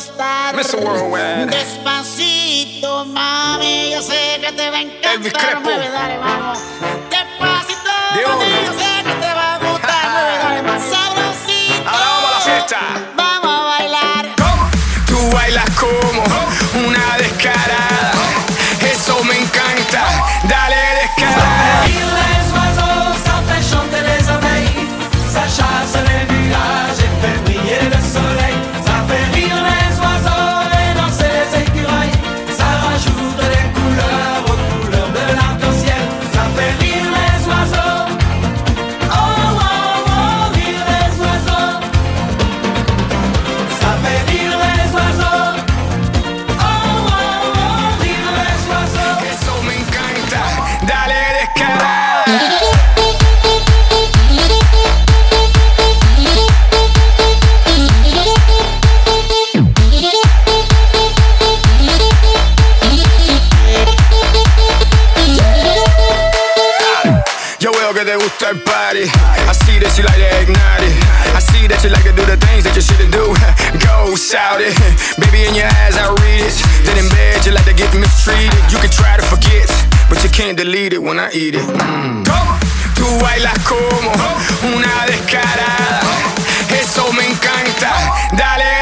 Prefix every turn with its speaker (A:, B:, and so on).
A: gustar. Despacito, mami, yo sé que te va a encantar. Mueve, dale, vamos. Despacito, mami, yo sé que te va a gustar. mueve, dale, sabrosito. Ahora vamos a la fiesta. Vamos a bailar.
B: ¿Cómo? Tú bailas como una descarada With gusta el party. I see that you like to ignite it. I see that you like to do the things that you shouldn't do. Go shout it. Baby, in your eyes, I read it. Then in bed, you like to get mistreated. You can try to forget, but you can't delete it when I eat it. Mm. Tú bailas como una descarada. Eso me encanta. Dale.